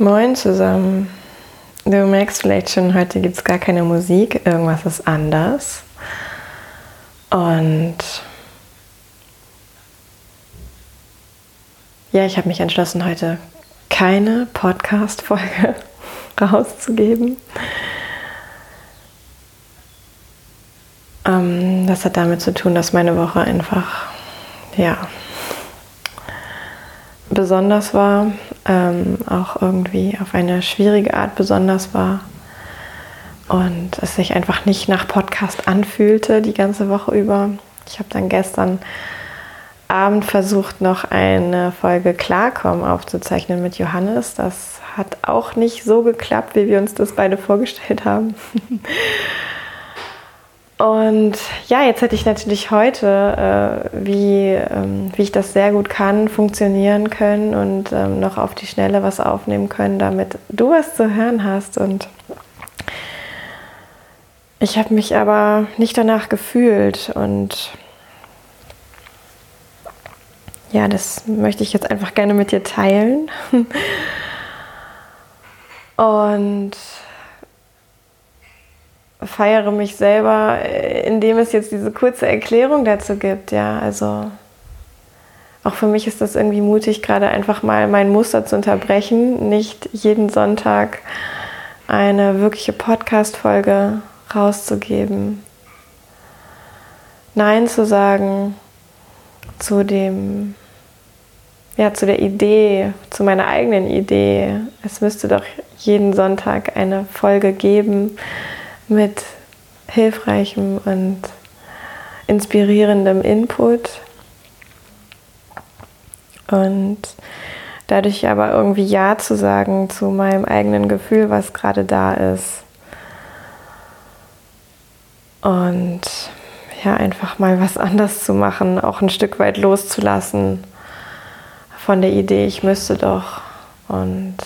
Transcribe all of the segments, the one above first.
Moin zusammen. Du merkst vielleicht schon, heute gibt es gar keine Musik, irgendwas ist anders. Und ja, ich habe mich entschlossen, heute keine Podcast-Folge rauszugeben. Ähm, das hat damit zu tun, dass meine Woche einfach, ja, besonders war, ähm, auch irgendwie auf eine schwierige Art besonders war und es sich einfach nicht nach Podcast anfühlte die ganze Woche über. Ich habe dann gestern Abend versucht, noch eine Folge Klarkommen aufzuzeichnen mit Johannes. Das hat auch nicht so geklappt, wie wir uns das beide vorgestellt haben. Und ja, jetzt hätte ich natürlich heute, äh, wie, ähm, wie ich das sehr gut kann, funktionieren können und ähm, noch auf die Schnelle was aufnehmen können, damit du was zu hören hast. Und ich habe mich aber nicht danach gefühlt und ja, das möchte ich jetzt einfach gerne mit dir teilen. und feiere mich selber, äh, indem es jetzt diese kurze Erklärung dazu gibt. Ja, also auch für mich ist das irgendwie mutig, gerade einfach mal mein Muster zu unterbrechen, nicht jeden Sonntag eine wirkliche Podcast-Folge rauszugeben. Nein zu sagen zu dem, ja, zu der Idee, zu meiner eigenen Idee. Es müsste doch jeden Sonntag eine Folge geben, mit hilfreichem und inspirierendem Input. Und dadurch aber irgendwie Ja zu sagen zu meinem eigenen Gefühl, was gerade da ist. Und ja, einfach mal was anders zu machen, auch ein Stück weit loszulassen von der Idee, ich müsste doch. Und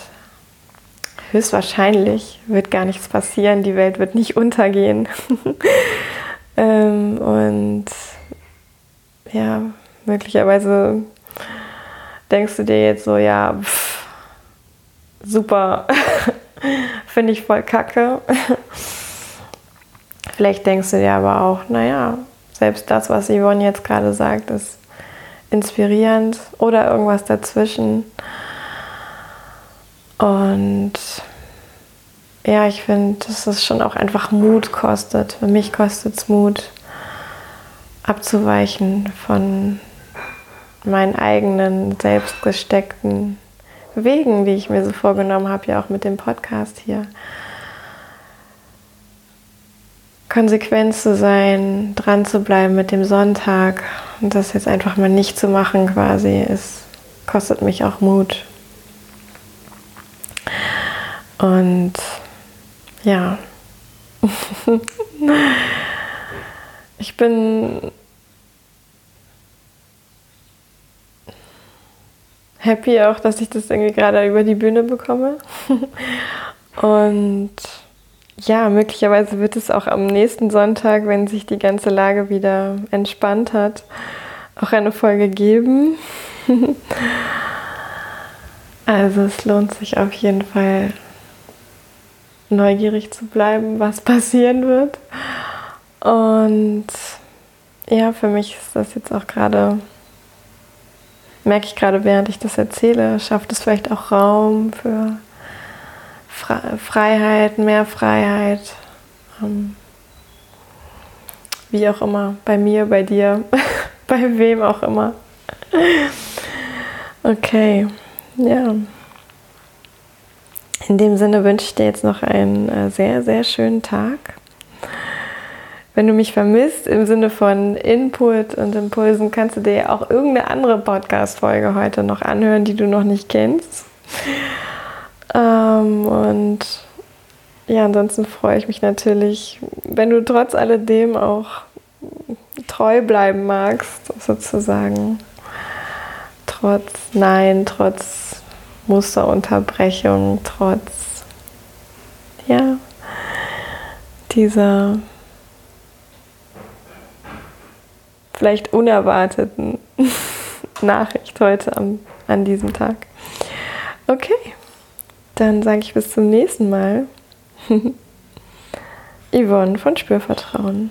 höchstwahrscheinlich wird gar nichts passieren, die Welt wird nicht untergehen. ähm, und ja, möglicherweise denkst du dir jetzt so, ja, pff, super, finde ich voll kacke. Vielleicht denkst du dir aber auch, naja, selbst das, was Yvonne jetzt gerade sagt, ist inspirierend oder irgendwas dazwischen. Und ja, ich finde, dass es schon auch einfach Mut kostet. Für mich kostet es Mut, abzuweichen von meinen eigenen, selbstgesteckten Wegen, die ich mir so vorgenommen habe, ja auch mit dem Podcast hier. Konsequent zu sein, dran zu bleiben mit dem Sonntag und das jetzt einfach mal nicht zu machen quasi, es kostet mich auch Mut. Und ja, ich bin happy auch, dass ich das irgendwie gerade über die Bühne bekomme. Und ja, möglicherweise wird es auch am nächsten Sonntag, wenn sich die ganze Lage wieder entspannt hat, auch eine Folge geben. also es lohnt sich auf jeden Fall neugierig zu bleiben, was passieren wird. Und ja, für mich ist das jetzt auch gerade, merke ich gerade, während ich das erzähle, schafft es vielleicht auch Raum für Freiheit, mehr Freiheit. Ähm, wie auch immer, bei mir, bei dir, bei wem auch immer. Okay, ja. In dem Sinne wünsche ich dir jetzt noch einen äh, sehr, sehr schönen Tag. Wenn du mich vermisst im Sinne von Input und Impulsen, kannst du dir auch irgendeine andere Podcast-Folge heute noch anhören, die du noch nicht kennst. Ähm, und ja, ansonsten freue ich mich natürlich, wenn du trotz alledem auch treu bleiben magst, sozusagen. Trotz Nein, trotz Musterunterbrechung, trotz ja, dieser vielleicht unerwarteten Nachricht heute am, an diesem Tag. Okay, Dann sage ich bis zum nächsten Mal. Yvonne von Spürvertrauen.